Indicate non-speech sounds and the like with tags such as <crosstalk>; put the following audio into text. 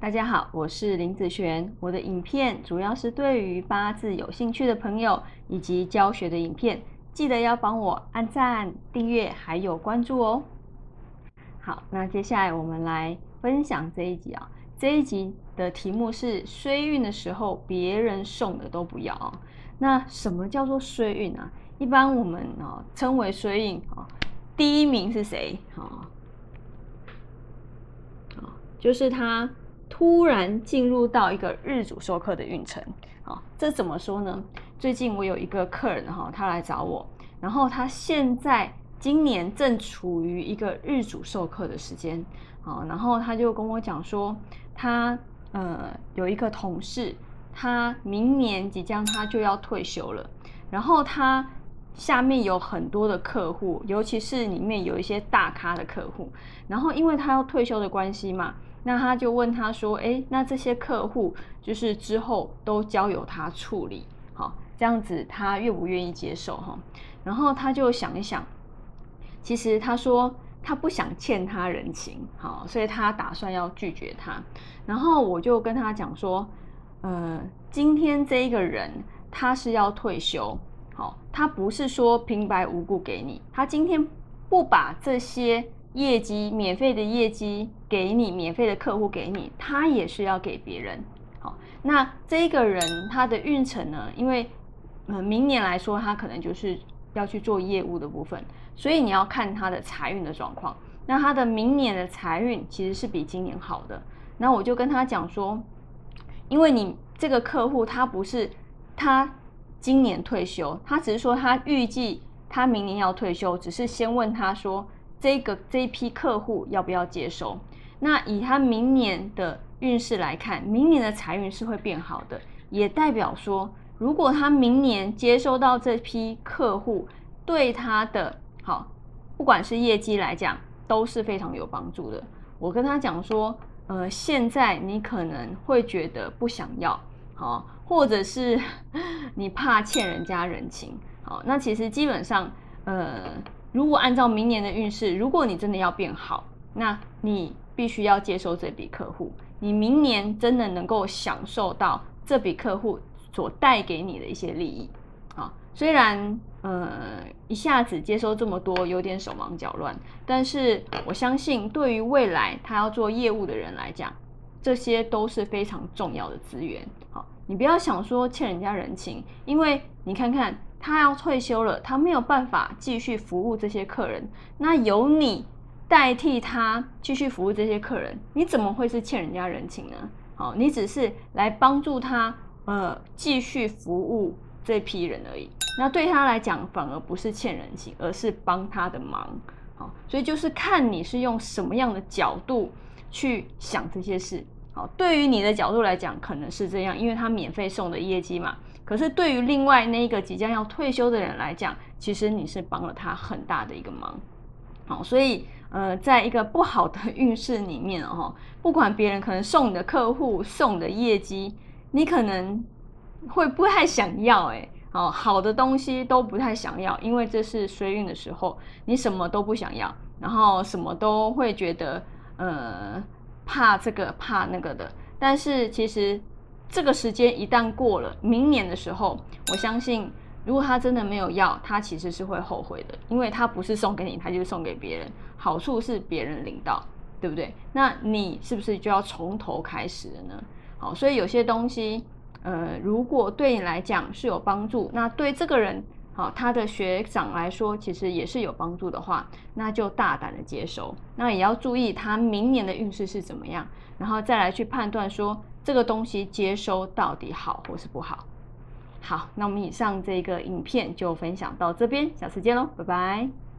大家好，我是林子璇。我的影片主要是对于八字有兴趣的朋友以及教学的影片，记得要帮我按赞、订阅还有关注哦。好，那接下来我们来分享这一集啊。这一集的题目是衰运的时候，别人送的都不要。那什么叫做衰运啊？一般我们啊称为衰运啊，第一名是谁啊？啊，就是他。突然进入到一个日主授课的运程，啊，这怎么说呢？最近我有一个客人哈，他来找我，然后他现在今年正处于一个日主授课的时间，啊，然后他就跟我讲说，他呃有一个同事，他明年即将他就要退休了，然后他下面有很多的客户，尤其是里面有一些大咖的客户，然后因为他要退休的关系嘛。那他就问他说：“哎，那这些客户就是之后都交由他处理，好，这样子他愿不愿意接受哈？”然后他就想一想，其实他说他不想欠他人情，好，所以他打算要拒绝他。然后我就跟他讲说：“呃，今天这一个人他是要退休，好，他不是说平白无故给你，他今天不把这些。”业绩免费的业绩给你，免费的客户给你，他也是要给别人。好，那这个人他的运程呢？因为呃，明年来说，他可能就是要去做业务的部分，所以你要看他的财运的状况。那他的明年的财运其实是比今年好的。那我就跟他讲说，因为你这个客户他不是他今年退休，他只是说他预计他明年要退休，只是先问他说。这个这一批客户要不要接收？那以他明年的运势来看，明年的财运是会变好的，也代表说，如果他明年接收到这批客户，对他的好，不管是业绩来讲，都是非常有帮助的。我跟他讲说，呃，现在你可能会觉得不想要，好，或者是 <laughs> 你怕欠人家人情，好，那其实基本上，呃。如果按照明年的运势，如果你真的要变好，那你必须要接收这笔客户。你明年真的能够享受到这笔客户所带给你的一些利益啊。虽然呃一下子接收这么多有点手忙脚乱，但是我相信对于未来他要做业务的人来讲，这些都是非常重要的资源。好，你不要想说欠人家人情，因为你看看。他要退休了，他没有办法继续服务这些客人，那由你代替他继续服务这些客人，你怎么会是欠人家人情呢？好，你只是来帮助他，呃，继续服务这批人而已。那对他来讲，反而不是欠人情，而是帮他的忙。好，所以就是看你是用什么样的角度去想这些事。好，对于你的角度来讲，可能是这样，因为他免费送的业绩嘛。可是对于另外那个即将要退休的人来讲，其实你是帮了他很大的一个忙，好，所以呃，在一个不好的运势里面哦，不管别人可能送你的客户送你的业绩，你可能会不太想要，哎，哦，好的东西都不太想要，因为这是衰运的时候，你什么都不想要，然后什么都会觉得呃怕这个怕那个的，但是其实。这个时间一旦过了，明年的时候，我相信，如果他真的没有要，他其实是会后悔的，因为他不是送给你，他就是送给别人，好处是别人领到，对不对？那你是不是就要从头开始了呢？好，所以有些东西，呃，如果对你来讲是有帮助，那对这个人，好，他的学长来说，其实也是有帮助的话，那就大胆的接收，那也要注意他明年的运势是怎么样，然后再来去判断说。这个东西接收到底好或是不好？好，那我们以上这个影片就分享到这边，下次见喽，拜拜。